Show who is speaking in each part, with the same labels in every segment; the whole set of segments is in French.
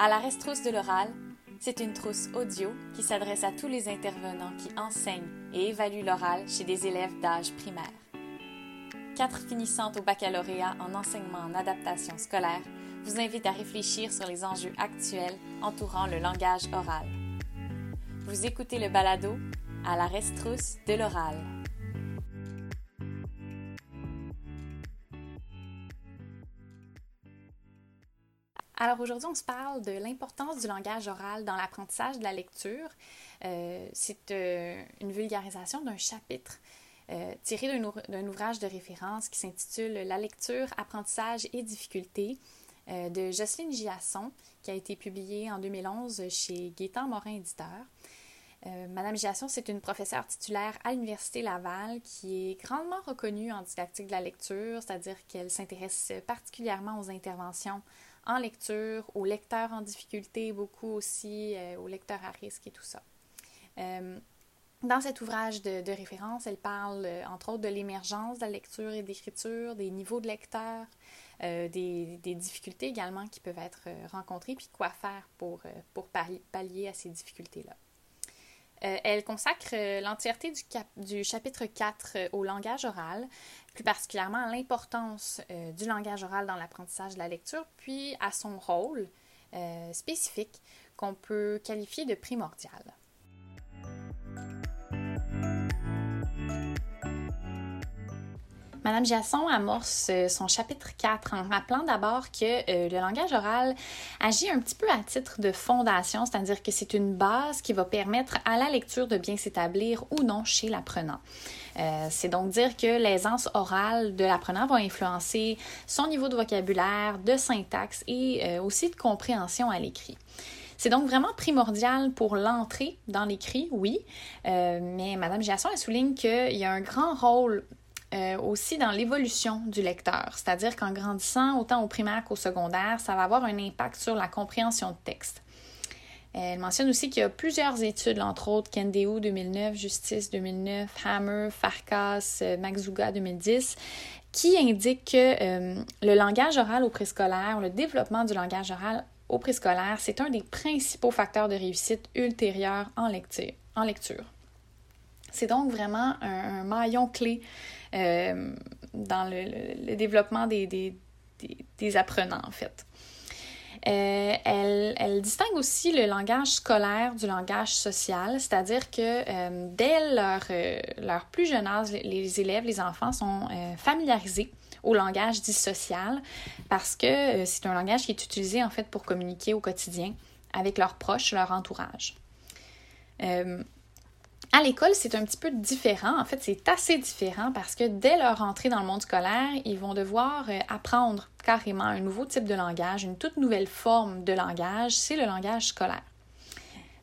Speaker 1: À la Restrousse de l'oral, c'est une trousse audio qui s'adresse à tous les intervenants qui enseignent et évaluent l'oral chez des élèves d'âge primaire. Quatre finissantes au baccalauréat en enseignement en adaptation scolaire vous invitent à réfléchir sur les enjeux actuels entourant le langage oral. Vous écoutez le balado à la Restrousse de l'oral. Alors aujourd'hui, on se parle de l'importance du langage oral dans l'apprentissage de la lecture. Euh, c'est euh, une vulgarisation d'un chapitre euh, tiré d'un ouvrage de référence qui s'intitule La lecture, apprentissage et difficultés de Jocelyne Giasson, qui a été publié en 2011 chez Gaétan Morin Éditeur. Madame Giasson, c'est une professeure titulaire à l'Université Laval qui est grandement reconnue en didactique de la lecture, c'est-à-dire qu'elle s'intéresse particulièrement aux interventions en lecture, aux lecteurs en difficulté, beaucoup aussi euh, aux lecteurs à risque et tout ça. Euh, dans cet ouvrage de, référence, elle parle euh, entre autres de l'émergence de la lecture et d'écriture, des niveaux de lecteurs, des, difficultés également qui peuvent être rencontrées, puis quoi faire pour, pour pallier à ces difficultés-là. Euh, elle consacre euh, l'entièreté du, chapitre 4 euh, au langage oral, plus particulièrement à l'importance du langage oral dans l'apprentissage de la lecture, puis à son rôle spécifique qu'on peut qualifier de primordial. Madame Jasson amorce euh, son chapitre 4 en rappelant d'abord que euh, le langage oral agit un petit peu à titre de fondation, c'est-à-dire que c'est une base qui va permettre à la lecture de bien s'établir ou non chez l'apprenant. Euh, c'est donc dire que l'aisance orale de l'apprenant va influencer son niveau de vocabulaire, de syntaxe et aussi de compréhension à l'écrit. C'est donc vraiment primordial pour l'entrée dans l'écrit, oui, mais Mme Giasson souligne qu'il y a un grand rôle euh, aussi dans l'évolution du lecteur. C'est-à-dire qu'en grandissant, autant au primaire qu'au secondaire, ça va avoir un impact sur la compréhension de texte. Elle mentionne aussi qu'il y a plusieurs études, entre autres Kendeu 2009, Justice 2009, Hammer, Farkas, euh, Maxuga 2010, qui indiquent que euh, le langage oral au préscolaire, le développement du langage oral au préscolaire, c'est un des principaux facteurs de réussite ultérieure. En lecture. C'est donc vraiment un maillon clé euh, dans le, développement des, des, apprenants, en fait. Euh, elle, elle, distingue aussi le langage scolaire du langage social, c'est-à-dire que euh, dès leur, leur, plus jeune âge, les élèves, les enfants sont familiarisés au langage dit social parce que c'est un langage qui est utilisé en fait pour communiquer au quotidien avec leurs proches, leur entourage. À l'école, c'est un petit peu différent. En fait, c'est assez différent parce que dès leur entrée dans le monde scolaire, ils vont devoir euh, apprendre carrément un nouveau type de langage, une toute nouvelle forme de langage, c'est le langage scolaire.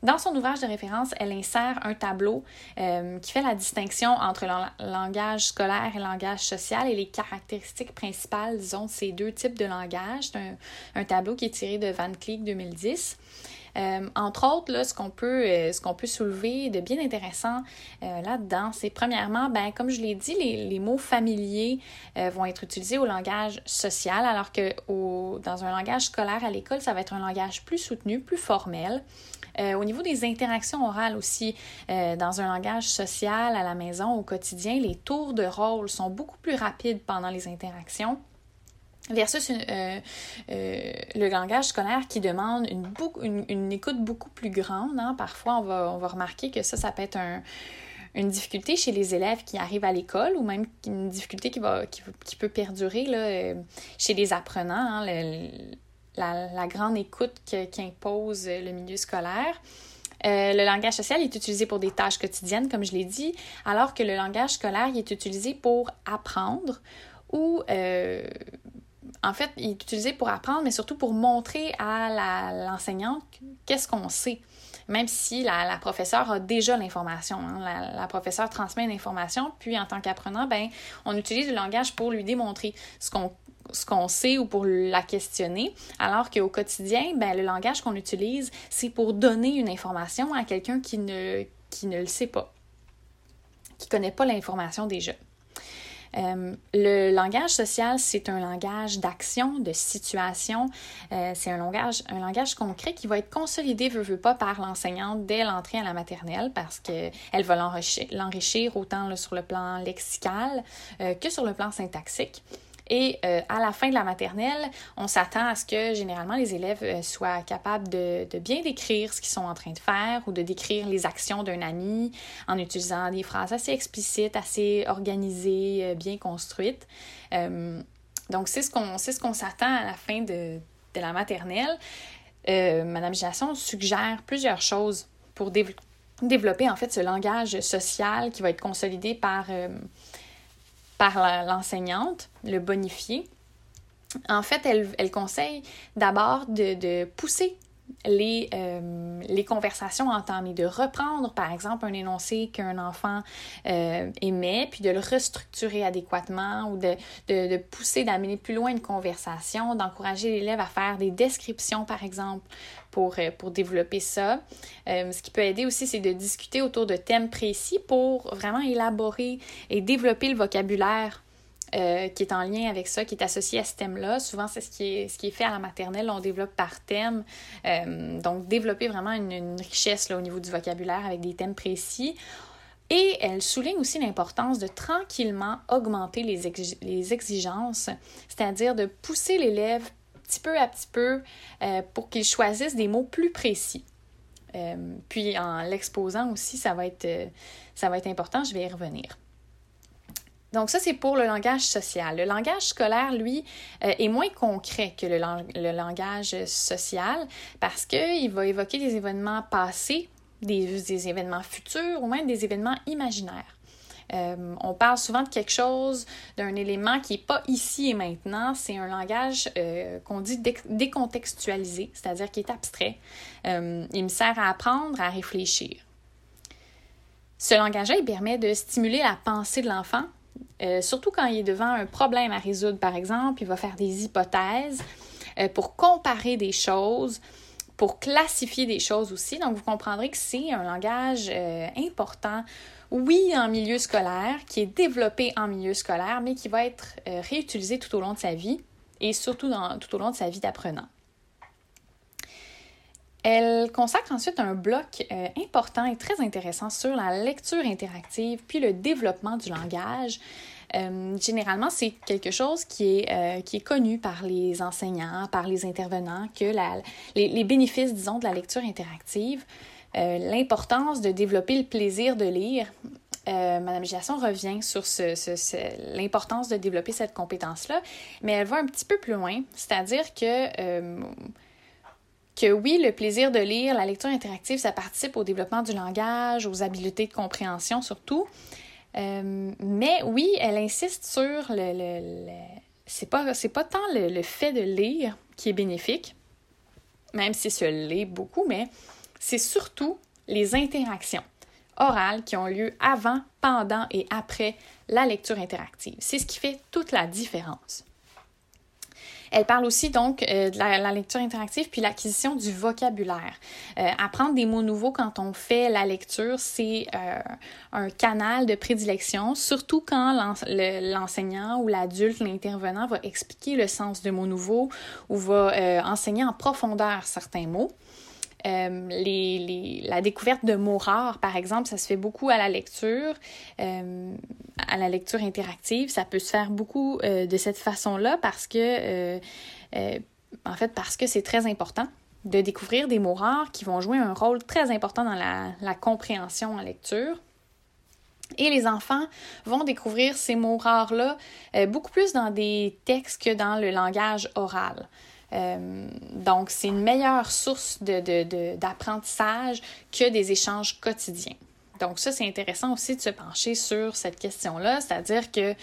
Speaker 1: Dans son ouvrage de référence, elle insère un tableau euh, qui fait la distinction entre le langage scolaire et le langage social et les caractéristiques principales, disons, de ces deux types de langage. C'est un, un, tableau qui est tiré de Van Cleek 2010. Euh, entre autres, là, ce qu'on peut, euh, ce qu'on peut soulever de bien intéressant euh, là-dedans, c'est premièrement, ben, comme je l'ai dit, les, mots familiers vont être utilisés au langage social, alors que dans un langage scolaire à l'école, ça va être un langage plus soutenu, plus formel. au niveau des interactions orales aussi, dans un langage social à la maison, au quotidien, les tours de rôle sont beaucoup plus rapides pendant les interactions versus euh, euh, le langage scolaire qui demande une, écoute beaucoup plus grande. Hein. Parfois, on va, remarquer que ça, ça peut être une difficulté chez les élèves qui arrivent à l'école ou même une difficulté qui, peut perdurer euh, chez les apprenants, hein, la, grande écoute qu'impose le milieu scolaire. le langage social est utilisé pour des tâches quotidiennes, comme je l'ai dit, alors que le langage scolaire est utilisé pour apprendre ou en fait, il est utilisé pour apprendre, mais surtout pour montrer à l'enseignante qu'est-ce qu'on sait. Même si la, professeure a déjà l'information. Hein. La, professeure transmet l'information, puis en tant qu'apprenant, ben, on utilise le langage pour lui démontrer ce qu'on sait ou pour la questionner, alors qu'au quotidien, ben, le langage qu'on utilise, c'est pour donner une information à quelqu'un qui ne, qui ne le sait pas, qui ne connaît pas l'information déjà. Euh, le langage social, c'est un langage d'action, de situation. Euh, c'est un langage, un langage concret qui va être consolidé, veut, veut pas, par l'enseignante dès l'entrée à la maternelle parce qu'elle va l'enrichir autant sur le plan lexical euh, que sur le plan syntaxique. Et euh, à la fin de la maternelle, on s'attend à ce que généralement les élèves euh, soient capables de, bien décrire ce qu'ils sont en train de faire ou de décrire les actions d'un ami en utilisant des phrases assez explicites, assez organisées, euh, bien construites. donc, c'est ce qu'on ce qu'on s'attend à la fin de, la maternelle. Madame Gisson suggère plusieurs choses pour développer en fait ce langage social qui va être consolidé par par l'enseignante, le bonifier. En fait, elle, elle conseille d'abord de, de, pousser les, euh, les conversations entamées, de reprendre par exemple un énoncé qu'un enfant euh, émet, puis de le restructurer adéquatement ou de, pousser, d'amener plus loin une conversation, d'encourager l'élève à faire des descriptions par exemple pour, euh, pour développer ça. ce qui peut aider aussi, c'est de discuter autour de thèmes précis pour vraiment élaborer et développer le vocabulaire euh, qui est en lien avec ça, qui est associé à ce thème-là. Souvent, c'est ce qui est, ce qui est fait à la maternelle, on développe par thème. Euh, donc, développer vraiment une, richesse là, au niveau du vocabulaire avec des thèmes précis. Et elle souligne aussi l'importance de tranquillement augmenter les, les exigences, c'est-à-dire de pousser l'élève petit peu à petit peu euh, pour qu'il choisisse des mots plus précis. puis en l'exposant aussi, ça va, être, ça va être important, je vais y revenir. Donc ça, c'est pour le langage social. Le langage scolaire, lui, euh, est moins concret que le, langage social parce qu'il va évoquer des événements passés, des, événements futurs ou même des événements imaginaires. Euh, on parle souvent de quelque chose, d'un élément qui n'est pas ici et maintenant. C'est un langage euh, qu'on dit décontextualisé, c'est-à-dire qui est abstrait. il me sert à apprendre, à réfléchir. Ce langage-là, il permet de stimuler la pensée de l'enfant euh, surtout quand il est devant un problème à résoudre, par exemple, il va faire des hypothèses euh, pour comparer des choses, pour classifier des choses aussi. Donc, vous comprendrez que c'est un langage euh, important, oui, en milieu scolaire, qui est développé en milieu scolaire, mais qui va être réutilisé tout au long de sa vie et surtout tout au long de sa vie d'apprenant. Elle consacre ensuite un bloc euh, important et très intéressant sur la lecture interactive puis le développement du langage. Euh, généralement, c'est quelque chose qui est, euh, qui est connu par les enseignants, par les intervenants, que les, bénéfices, disons, de la lecture interactive, l'importance de développer le plaisir de lire. Madame Giasson revient sur ce, ce, l'importance de développer cette compétence-là, mais elle va un petit peu plus loin, c'est-à-dire que que oui, le plaisir de lire, la lecture interactive, ça participe au développement du langage, aux habiletés de compréhension surtout. Euh, mais oui, elle insiste sur le. le, c'est pas, pas tant le, fait de lire qui est bénéfique, même si se lit beaucoup, mais c'est surtout les interactions orales qui ont lieu avant, pendant et après la lecture interactive. C'est ce qui fait toute la différence. Elle parle aussi donc euh, de la, lecture interactive puis l'acquisition du vocabulaire. Euh, apprendre des mots nouveaux quand on fait la lecture, c'est euh, un canal de prédilection, surtout quand l'enseignant ou l'adulte, l'intervenant va expliquer le sens de mots nouveaux ou va enseigner en profondeur certains mots. Euh, la découverte de mots rares, par exemple, ça se fait beaucoup à la lecture, euh, à la lecture interactive. Ça peut se faire beaucoup euh, de cette façon-là parce que, en fait, parce que c'est très important de découvrir des mots rares qui vont jouer un rôle très important dans la, la compréhension en lecture. Et les enfants vont découvrir ces mots rares-là beaucoup plus dans des textes que dans le langage oral. Euh, donc, c'est une meilleure source d'apprentissage de, que des échanges quotidiens. Donc ça, c'est intéressant aussi de se pencher sur cette question-là, c'est-à-dire que euh,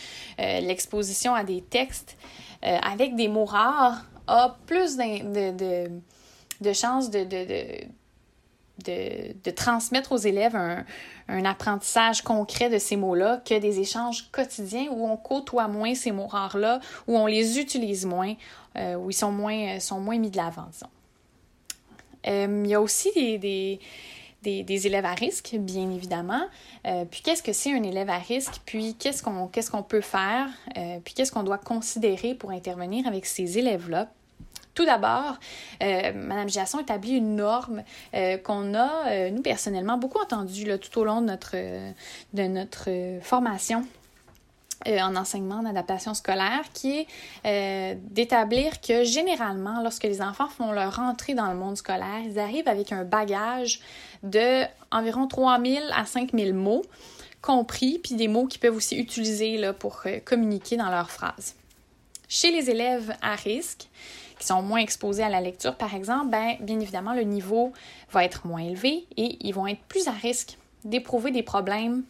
Speaker 1: l'exposition à des textes euh, avec des mots rares a plus de, de, chances de, de, transmettre aux élèves un, apprentissage concret de ces mots-là que des échanges quotidiens où on côtoie moins ces mots rares-là, où on les utilise moins, euh, où ils sont moins, sont moins mis de l'avant, disons. Euh, il y a aussi des, élèves à risque, bien évidemment. Euh, puis qu'est-ce que c'est un élève à risque? Puis qu'est-ce qu'on qu'est-ce qu'on peut faire? Euh, puis qu'est-ce qu'on doit considérer pour intervenir avec ces élèves-là? Tout d'abord, euh, Mme Giasson établit une norme qu'on a, nous personnellement, beaucoup entendue tout au long de notre, de notre formation euh, en enseignement en adaptation scolaire, qui est euh, d'établir que généralement, lorsque les enfants font leur entrée dans le monde scolaire, ils arrivent avec un bagage de environ 3000 à 5000 mots compris, puis des mots qu'ils peuvent aussi utiliser pour euh, communiquer dans leurs phrases. Chez les élèves à risque, sont moins exposés à la lecture, par exemple, ben, bien évidemment, le niveau va être moins élevé et ils vont être plus à risque d'éprouver des problèmes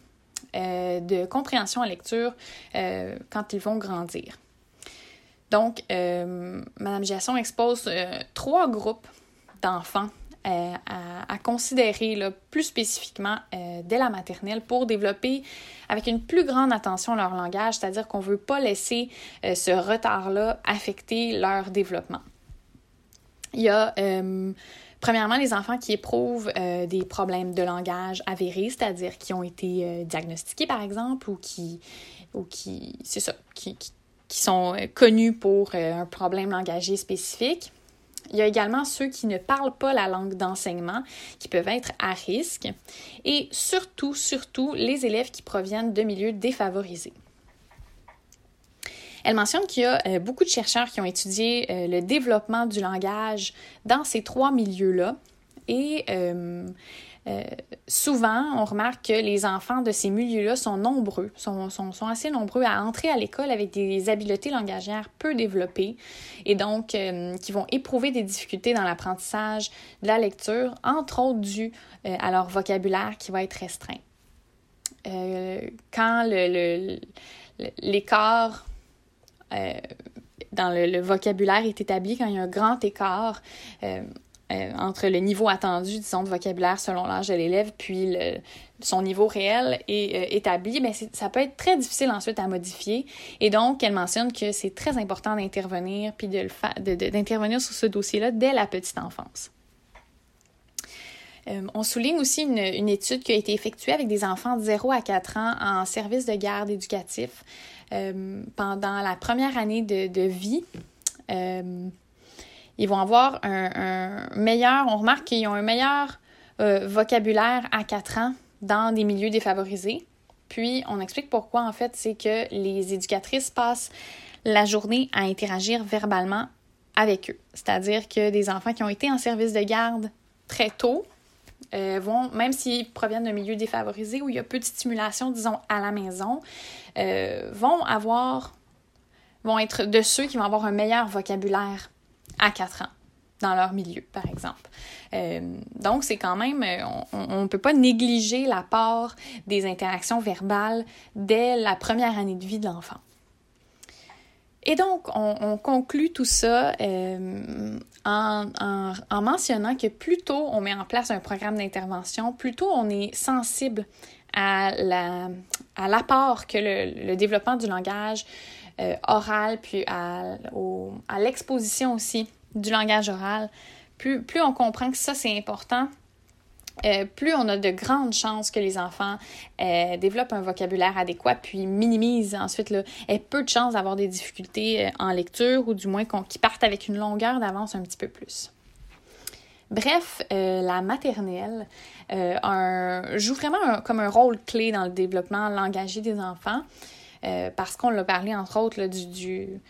Speaker 1: euh, de compréhension en lecture euh, quand ils vont grandir. Donc, euh, Madame Giasson expose trois groupes d'enfants à, considérer plus spécifiquement dès la maternelle pour développer avec une plus grande attention leur langage, c'est-à-dire qu'on ne veut pas laisser ce retard-là affecter leur développement. Il y a Premièrement, les enfants qui éprouvent euh, des problèmes de langage avérés, c'est-à-dire qui ont été euh, diagnostiqués, par exemple, ou qui, ou qui c'est ça, qui, sont euh, connus pour un problème langagier spécifique. Il y a également ceux qui ne parlent pas la langue d'enseignement, qui peuvent être à risque. Et surtout, surtout, les élèves qui proviennent de milieux défavorisés. Elle mentionne qu'il y a euh, beaucoup de chercheurs qui ont étudié euh, le développement du langage dans ces trois milieux-là. Et euh, souvent, on remarque que les enfants de ces milieux-là sont nombreux, sont, assez nombreux à entrer à l'école avec des habiletés langagières peu développées et donc qui vont éprouver des difficultés dans l'apprentissage de la lecture, entre autres dû à leur vocabulaire qui va être restreint. quand l'écart euh, dans le, vocabulaire est établi quand il y a un grand écart euh, euh, entre le niveau attendu, disons, de vocabulaire selon l'âge de l'élève, puis son niveau réel est établi, mais ça peut être très difficile ensuite à modifier. Et donc, elle mentionne que c'est très important d'intervenir, puis de sur ce dossier-là dès la petite enfance. on souligne aussi une, étude qui a été effectuée avec des enfants de 0 à 4 ans en service de garde éducatif. Euh, pendant la première année de, vie. Euh, ils vont avoir un, meilleur, on remarque qu'ils ont un meilleur euh, vocabulaire à 4 ans dans des milieux défavorisés. Puis, on explique pourquoi, en fait, c'est que les éducatrices passent la journée à interagir verbalement avec eux. C'est-à-dire que des enfants qui ont été en service de garde très tôt euh, vont, même s'ils proviennent d'un milieu défavorisé où il y a peu de stimulation, disons, à la maison, euh, vont avoir, vont être de ceux qui vont avoir un meilleur vocabulaire à 4 ans dans leur milieu, par exemple. Euh, donc, c'est quand même, on ne peut pas négliger la part des interactions verbales dès la première année de vie de l'enfant. Et donc, on, conclut tout ça euh, en, mentionnant que plus tôt on met en place un programme d'intervention, plus tôt on est sensible à l'apport que le, développement du langage euh, oral, puis à, l'exposition aussi du langage oral, plus, plus on comprend que ça c'est important, euh, plus on a de grandes chances que les enfants euh, développent un vocabulaire adéquat, puis minimisent ensuite là, peu de chances d'avoir des difficultés euh, en lecture ou du moins qu'ils partent avec une longueur d'avance un petit peu plus. Bref, la maternelle joue vraiment comme un rôle clé dans le développement langagier des enfants parce qu'on l'a parlé entre autres du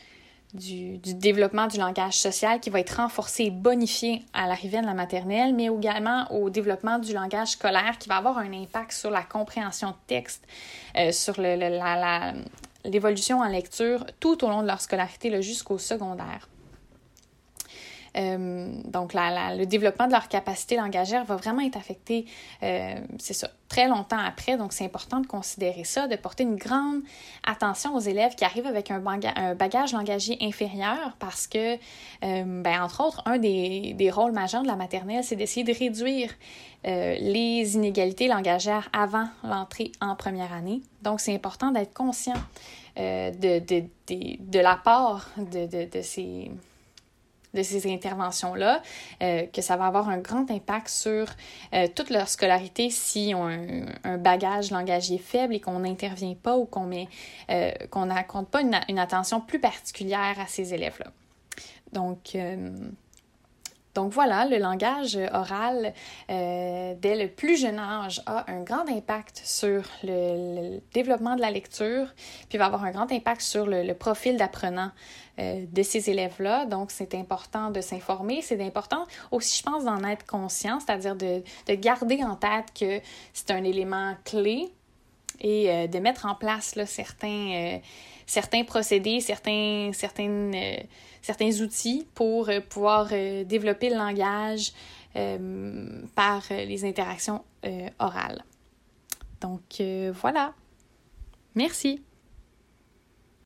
Speaker 1: du, développement du langage social qui va être renforcé et bonifié à l'arrivée de la maternelle, mais également au développement du langage scolaire qui va avoir un impact sur la compréhension de texte, euh, sur l'évolution en lecture tout au long de leur scolarité jusqu'au secondaire. Euh, donc, le développement de leur capacité langagière va vraiment être affecté, euh, c'est ça, très longtemps après. Donc, c'est important de considérer ça, de porter une grande attention aux élèves qui arrivent avec un, bagage langagier inférieur parce que, euh, ben, entre autres, un des, rôles majeurs de la maternelle, c'est d'essayer de réduire les inégalités langagières avant l'entrée en première année. Donc, c'est important d'être conscient de, de, de, l'apport de, ces de ces interventions-là, euh, que ça va avoir un grand impact sur euh, toute leur scolarité si on a un, bagage langagier faible et qu'on n'intervient pas ou qu'on met euh, n'accorde pas une, une, attention plus particulière à ces élèves-là. Donc, donc voilà, le langage oral euh, dès le plus jeune âge a un grand impact sur le, développement de la lecture, puis va avoir un grand impact sur le, profil d'apprenant euh, de ces élèves-là. Donc c'est important de s'informer, c'est important aussi, je pense, d'en être conscient, c'est-à-dire de, de, garder en tête que c'est un élément clé et euh, de mettre en place là, certains, certains procédés, certains, certaines certains outils pour euh, pouvoir euh, développer le langage euh, par les interactions orales. Donc voilà. Merci.